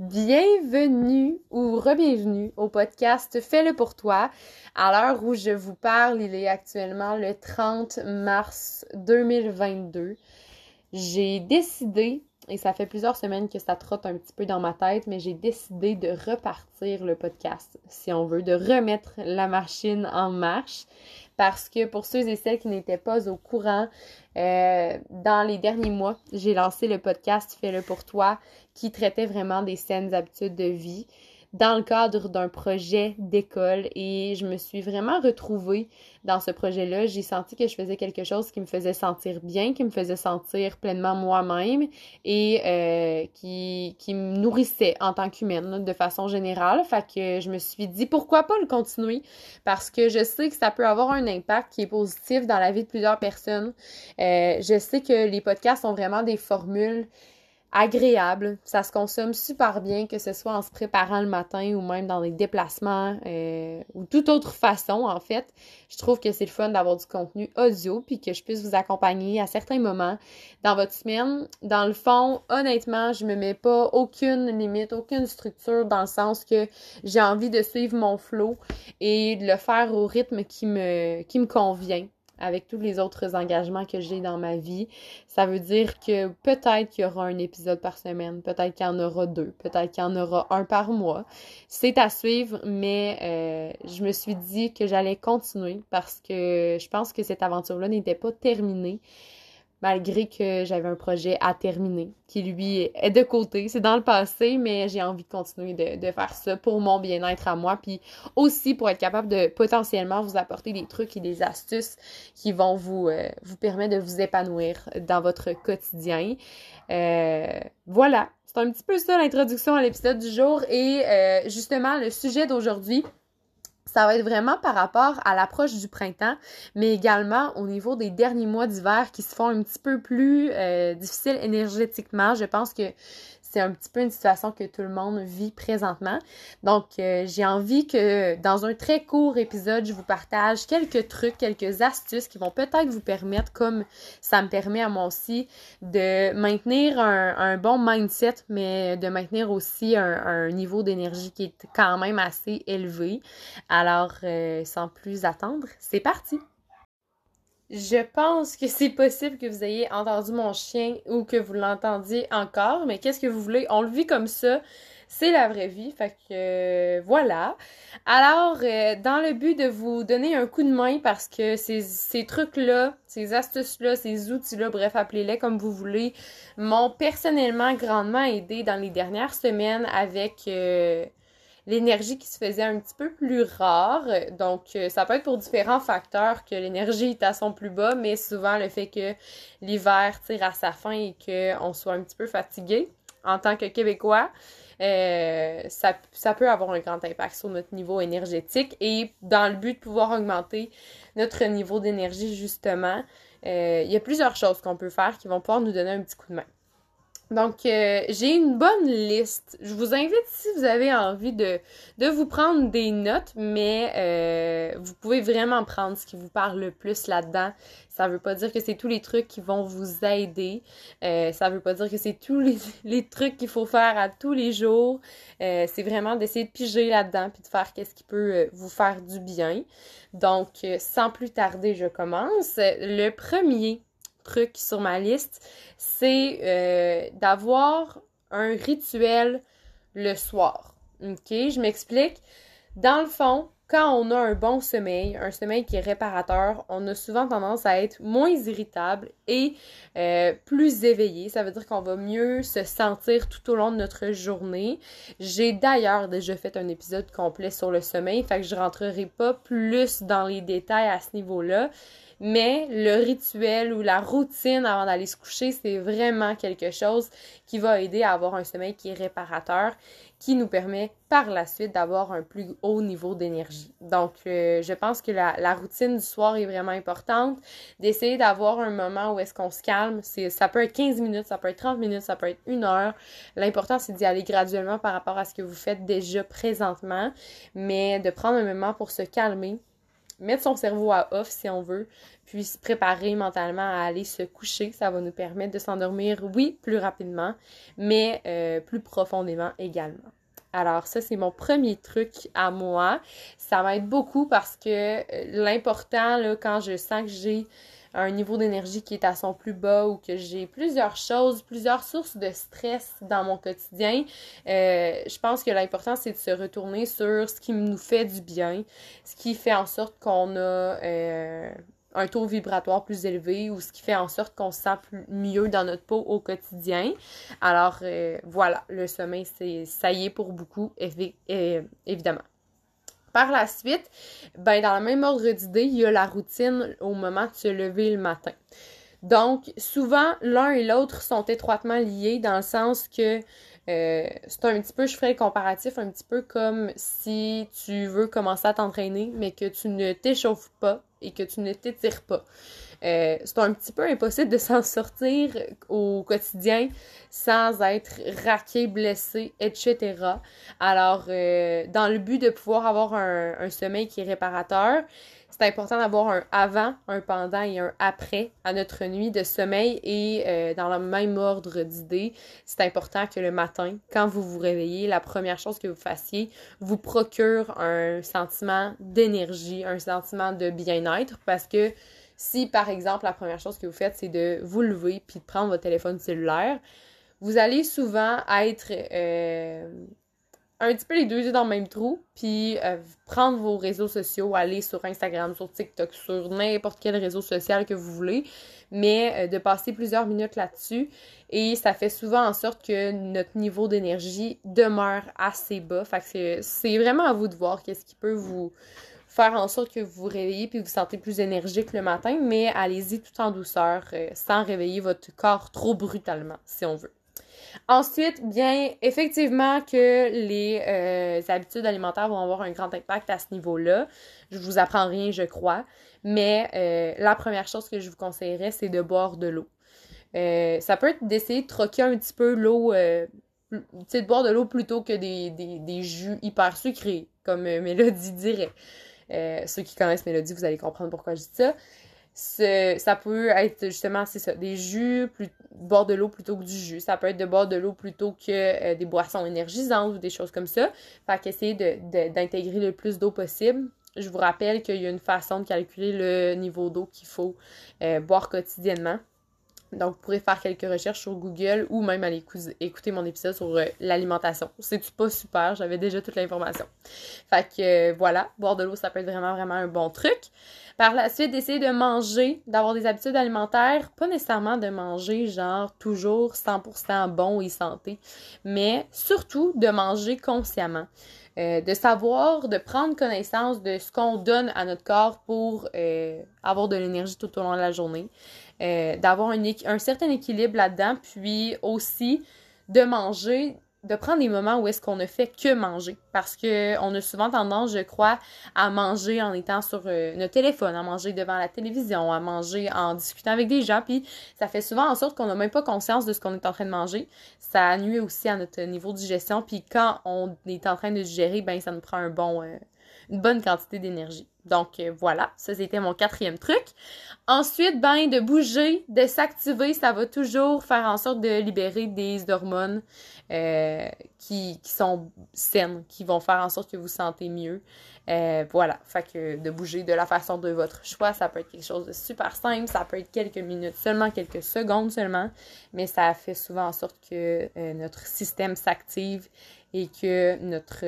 Bienvenue ou re-bienvenue au podcast Fais-le pour toi. À l'heure où je vous parle, il est actuellement le 30 mars 2022. J'ai décidé, et ça fait plusieurs semaines que ça trotte un petit peu dans ma tête, mais j'ai décidé de repartir le podcast, si on veut, de remettre la machine en marche parce que pour ceux et celles qui n'étaient pas au courant, euh, dans les derniers mois, j'ai lancé le podcast Fais-le pour toi qui traitait vraiment des saines habitudes de vie dans le cadre d'un projet d'école et je me suis vraiment retrouvée dans ce projet-là. J'ai senti que je faisais quelque chose qui me faisait sentir bien, qui me faisait sentir pleinement moi-même et euh, qui, qui me nourrissait en tant qu'humaine de façon générale. Fait que je me suis dit pourquoi pas le continuer? Parce que je sais que ça peut avoir un impact qui est positif dans la vie de plusieurs personnes. Euh, je sais que les podcasts sont vraiment des formules agréable. Ça se consomme super bien, que ce soit en se préparant le matin ou même dans des déplacements euh, ou toute autre façon, en fait. Je trouve que c'est le fun d'avoir du contenu audio puis que je puisse vous accompagner à certains moments dans votre semaine. Dans le fond, honnêtement, je me mets pas aucune limite, aucune structure dans le sens que j'ai envie de suivre mon flow et de le faire au rythme qui me, qui me convient avec tous les autres engagements que j'ai dans ma vie. Ça veut dire que peut-être qu'il y aura un épisode par semaine, peut-être qu'il y en aura deux, peut-être qu'il y en aura un par mois. C'est à suivre, mais euh, je me suis dit que j'allais continuer parce que je pense que cette aventure-là n'était pas terminée malgré que j'avais un projet à terminer qui lui est de côté. C'est dans le passé, mais j'ai envie de continuer de, faire ça pour mon bien-être à moi, puis aussi pour être capable de potentiellement vous apporter des trucs et des astuces qui vont vous, euh, vous permettre de vous épanouir dans votre quotidien. Euh, voilà, c'est un petit peu ça l'introduction à l'épisode du jour et euh, justement le sujet d'aujourd'hui ça va être vraiment par rapport à l'approche du printemps, mais également au niveau des derniers mois d'hiver qui se font un petit peu plus euh, difficiles énergétiquement. Je pense que c'est un petit peu une situation que tout le monde vit présentement. Donc, euh, j'ai envie que dans un très court épisode, je vous partage quelques trucs, quelques astuces qui vont peut-être vous permettre, comme ça me permet à moi aussi, de maintenir un, bon mindset, mais de maintenir aussi un, niveau d'énergie qui est quand même assez élevé. Alors, euh, sans plus attendre, c'est parti! Je pense que c'est possible que vous ayez entendu mon chien ou que vous l'entendiez encore, mais qu'est-ce que vous voulez? On le vit comme ça. C'est la vraie vie. Fait que euh, voilà. Alors, euh, dans le but de vous donner un coup de main parce que ces, ces trucs-là, ces astuces-là, ces outils-là, bref, appelez-les comme vous voulez, m'ont personnellement grandement aidé dans les dernières semaines avec euh, l'énergie qui se faisait un petit peu plus rare. Donc, euh, ça peut être pour différents facteurs que l'énergie est à son plus bas, mais souvent le fait que l'hiver tire à sa fin et qu'on soit un petit peu fatigué en tant que Québécois. Euh, ça, peut avoir un grand impact sur notre niveau énergétique et dans le but de pouvoir augmenter notre niveau d'énergie justement, euh, il y a plusieurs choses qu'on peut faire qui vont pouvoir nous donner un petit coup de main. Donc, euh, j'ai une bonne liste. Je vous invite, si vous avez envie de, de vous prendre des notes, mais euh, vous pouvez vraiment prendre ce qui vous parle le plus là-dedans. Ça veut pas dire que c'est tous les trucs qui vont vous aider. Euh, ça veut pas dire que c'est tous les, les trucs qu'il faut faire à tous les jours. C'est vraiment d'essayer de piger là-dedans puis de faire qu'est-ce qui peut vous faire du bien. Donc, sans plus tarder, je commence. Le premier sur ma liste, c'est euh, d'avoir un rituel le soir. OK? Je m'explique. Dans le fond, quand on a un bon sommeil, un sommeil qui est réparateur, on a souvent tendance à être moins irritable et euh, plus éveillé. Ça veut dire qu'on va mieux se sentir tout au long de notre journée. J'ai d'ailleurs déjà fait un épisode complet sur le sommeil, fait que je rentrerai pas plus dans les détails à ce niveau-là mais le rituel ou la routine avant d'aller se coucher, c'est vraiment quelque chose qui va aider à avoir un sommeil qui est réparateur, qui nous permet par la suite d'avoir un plus haut niveau d'énergie. Donc, euh, je pense que la, la, routine du soir est vraiment importante, d'essayer d'avoir un moment où est-ce qu'on se calme. Ça peut être 15 minutes, ça peut être 30 minutes, ça peut être une heure. L'important, c'est d'y aller graduellement par rapport à ce que vous faites déjà présentement, mais de prendre un moment pour se calmer mettre son cerveau à off si on veut, puis se préparer mentalement à aller se coucher. Ça va nous permettre de s'endormir, oui, plus rapidement, mais euh, plus profondément également. Alors ça, c'est mon premier truc à moi. Ça m'aide beaucoup parce que euh, l'important, là, quand je sens que j'ai un niveau d'énergie qui est à son plus bas ou que j'ai plusieurs choses, plusieurs sources de stress dans mon quotidien, euh, je pense que l'important, c'est de se retourner sur ce qui nous fait du bien, ce qui fait en sorte qu'on a euh, un taux vibratoire plus élevé ou ce qui fait en sorte qu'on se sent mieux dans notre peau au quotidien. Alors euh, voilà, le sommeil, c'est ça y est pour beaucoup, évidemment. Par la suite, ben dans le même ordre d'idée, il y a la routine au moment de se lever le matin. Donc, souvent, l'un et l'autre sont étroitement liés dans le sens que euh, c'est un petit peu, je ferais le comparatif, un petit peu comme si tu veux commencer à t'entraîner, mais que tu ne t'échauffes pas et que tu ne t'étires pas. Euh, c'est un petit peu impossible de s'en sortir au quotidien sans être raqué, blessé, etc. Alors, euh, dans le but de pouvoir avoir un, sommeil qui est réparateur, c'est important d'avoir un avant, un pendant et un après à notre nuit de sommeil et euh, dans le même ordre d'idées, c'est important que le matin, quand vous vous réveillez, la première chose que vous fassiez vous procure un sentiment d'énergie, un sentiment de bien-être parce que si, par exemple, la première chose que vous faites, c'est de vous lever puis de prendre votre téléphone cellulaire, vous allez souvent être euh, un petit peu les deux yeux dans le même trou, puis euh, prendre vos réseaux sociaux, aller sur Instagram, sur TikTok, sur n'importe quel réseau social que vous voulez, mais euh, de passer plusieurs minutes là-dessus. Et ça fait souvent en sorte que notre niveau d'énergie demeure assez bas. Fait que c'est vraiment à vous de voir qu'est-ce qui peut vous faire en sorte que vous vous réveillez puis vous vous sentez plus énergique le matin, mais allez-y tout en douceur, euh, sans réveiller votre corps trop brutalement, si on veut. Ensuite, bien, effectivement que les euh, habitudes alimentaires vont avoir un grand impact à ce niveau-là. Je vous apprends rien, je crois. Mais euh, la première chose que je vous conseillerais, c'est de boire de l'eau. ça peut être d'essayer de troquer un petit peu l'eau, de boire de l'eau plutôt que des, des, des, jus hyper sucrés, comme Mélodie dirait. Euh, ceux qui connaissent Mélodie, vous allez comprendre pourquoi je dis ça. Ça peut être justement, c'est ça, des jus, plus, boire de l'eau plutôt que du jus. Ça peut être de boire de l'eau plutôt que euh, des boissons énergisantes ou des choses comme ça. Fait qu'essayer d'intégrer le plus d'eau possible. Je vous rappelle qu'il y a une façon de calculer le niveau d'eau qu'il faut euh, boire quotidiennement. Donc, vous pourrez faire quelques recherches sur Google ou même aller écouter mon épisode sur euh, l'alimentation. C'est pas super, j'avais déjà toute l'information. Fait que euh, voilà, boire de l'eau, ça peut être vraiment, vraiment un bon truc. Par la suite, d'essayer de manger, d'avoir des habitudes alimentaires, pas nécessairement de manger genre toujours 100% bon et santé, mais surtout de manger consciemment. Euh, de savoir, de prendre connaissance de ce qu'on donne à notre corps pour avoir de l'énergie tout au long de la journée. Euh, d'avoir un, un, certain équilibre là-dedans, puis aussi de manger, de prendre des moments où est-ce qu'on ne fait que manger. Parce que on a souvent tendance, je crois, à manger en étant sur euh, notre téléphone, à manger devant la télévision, à manger en discutant avec des gens, puis ça fait souvent en sorte qu'on n'a même pas conscience de ce qu'on est en train de manger. Ça nuit aussi à notre niveau de digestion, puis quand on est en train de digérer, ben ça nous prend un bon, euh, une bonne quantité d'énergie. Donc euh, voilà, ça c'était mon quatrième truc. Ensuite, ben de bouger, de s'activer, ça va toujours faire en sorte de libérer des hormones euh, qui, qui, sont saines, qui vont faire en sorte que vous sentez mieux. Euh, voilà, fait que de bouger de la façon de votre choix, ça peut être quelque chose de super simple, ça peut être quelques minutes seulement, quelques secondes seulement, mais ça fait souvent en sorte que notre système s'active et que notre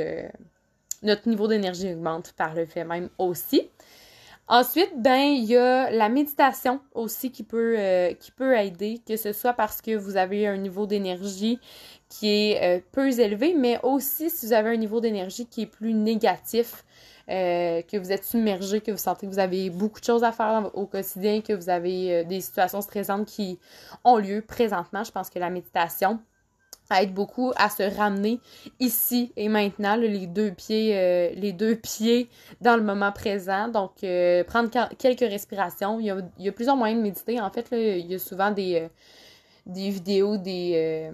notre niveau d'énergie augmente par le fait même aussi. Ensuite, ben, il y a la méditation aussi qui peut, euh, aider, que ce soit parce que vous avez un niveau d'énergie qui est euh, peu élevé, mais aussi si vous avez un niveau d'énergie qui est plus négatif, euh, que vous êtes submergé, que vous sentez que vous avez beaucoup de choses à faire au quotidien, que vous avez des situations stressantes qui ont lieu présentement. Je pense que la méditation, aide beaucoup à se ramener ici et maintenant, les deux pieds, euh, les deux pieds dans le moment présent. Donc, euh, prendre quelques respirations. Il y, a, plusieurs moyens de méditer. En fait, il y a souvent des, euh, vidéos, des,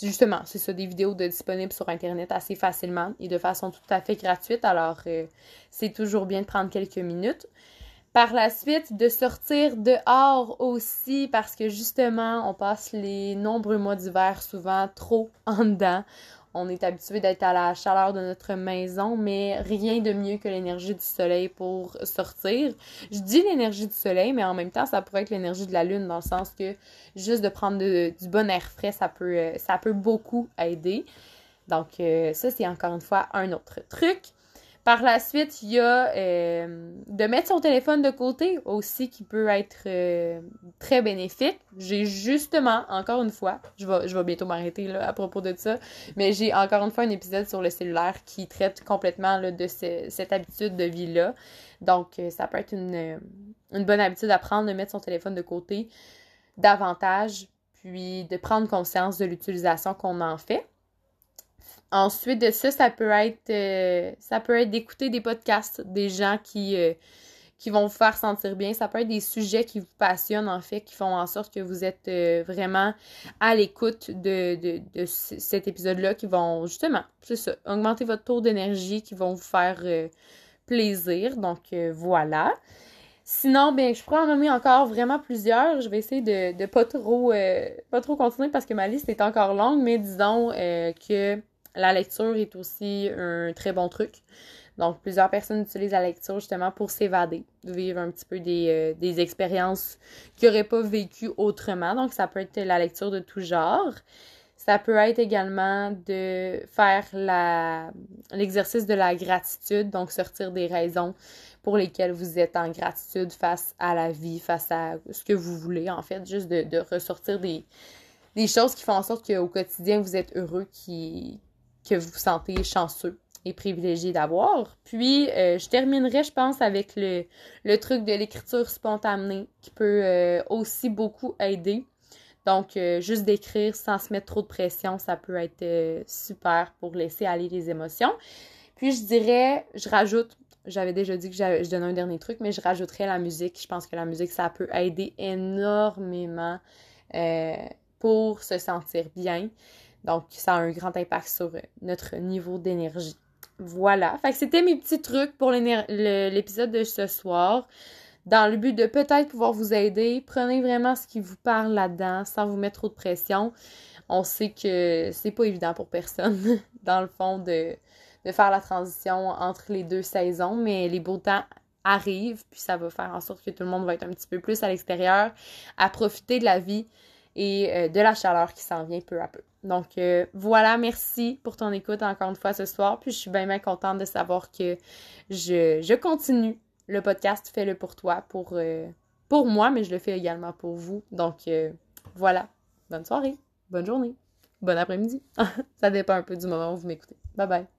justement, c'est ça, des vidéos de disponibles sur Internet assez facilement et de façon tout à fait gratuite. Alors, c'est toujours bien de prendre quelques minutes. Par la suite, de sortir dehors aussi parce que justement, on passe les nombreux mois d'hiver souvent trop en dedans. On est habitué d'être à la chaleur de notre maison, mais rien de mieux que l'énergie du soleil pour sortir. Je dis l'énergie du soleil, mais en même temps, ça pourrait être l'énergie de la lune, dans le sens que juste de prendre du bon air frais, ça peut, euh, ça peut beaucoup aider. Donc, euh, ça, c'est encore une fois un autre truc. Par la suite, il y a euh, de mettre son téléphone de côté aussi qui peut être euh, très bénéfique. J'ai justement, encore une fois, je vais, je vais bientôt m'arrêter à propos de ça, mais j'ai encore une fois un épisode sur le cellulaire qui traite complètement de cette habitude de vie-là. Donc, euh, ça peut être une, une bonne habitude à prendre de mettre son téléphone de côté davantage, puis de prendre conscience de l'utilisation qu'on en fait. Ensuite de ça, ça peut être euh, ça peut être d'écouter des podcasts, des gens qui, euh, qui vont vous faire sentir bien. Ça peut être des sujets qui vous passionnent, en fait, qui font en sorte que vous êtes euh, vraiment à l'écoute de, de, cet épisode-là, qui vont justement, c'est ça, augmenter votre taux d'énergie, qui vont vous faire plaisir. Donc voilà. Sinon, ben, je pourrais en nommer encore vraiment plusieurs. Je vais essayer de, de pas trop pas trop continuer parce que ma liste est encore longue, mais disons que la lecture est aussi un très bon truc. Donc, plusieurs personnes utilisent la lecture justement pour s'évader, vivre un petit peu des, euh, expériences qu'ils n'auraient pas vécues autrement. Donc, ça peut être la lecture de tout genre. Ça peut être également de faire l'exercice de la gratitude, donc sortir des raisons pour lesquelles vous êtes en gratitude face à la vie, face à ce que vous voulez, en fait, juste de, ressortir des, des choses qui font en sorte qu'au quotidien, vous êtes heureux, qui, que vous vous sentez chanceux et privilégié d'avoir. Puis, euh, je terminerai, je pense, avec le, le truc de l'écriture spontanée qui peut euh, aussi beaucoup aider. Donc, euh, juste d'écrire sans se mettre trop de pression, ça peut être super pour laisser aller les émotions. Puis, je dirais, je rajoute, j'avais déjà dit que je donnais un dernier truc, mais je rajouterais la musique. Je pense que la musique, ça peut aider énormément pour se sentir bien. Donc, ça a un grand impact sur notre niveau d'énergie. Voilà. Fait que c'était mes petits trucs pour l'épisode de ce soir. Dans le but de peut-être pouvoir vous aider, prenez vraiment ce qui vous parle là-dedans sans vous mettre trop de pression. On sait que c'est pas évident pour personne, dans le fond, de, de faire la transition entre les deux saisons, mais les beaux temps arrivent, puis ça va faire en sorte que tout le monde va être un petit peu plus à l'extérieur, à profiter de la vie et euh, de la chaleur qui s'en vient peu à peu. Donc euh, voilà, merci pour ton écoute encore une fois ce soir. Puis je suis bien, bien contente de savoir que je, continue le podcast Fais-le pour toi, pour, euh, pour moi, mais je le fais également pour vous. Donc voilà, bonne soirée, bonne journée, bon après-midi. Ça dépend un peu du moment où vous m'écoutez. Bye bye.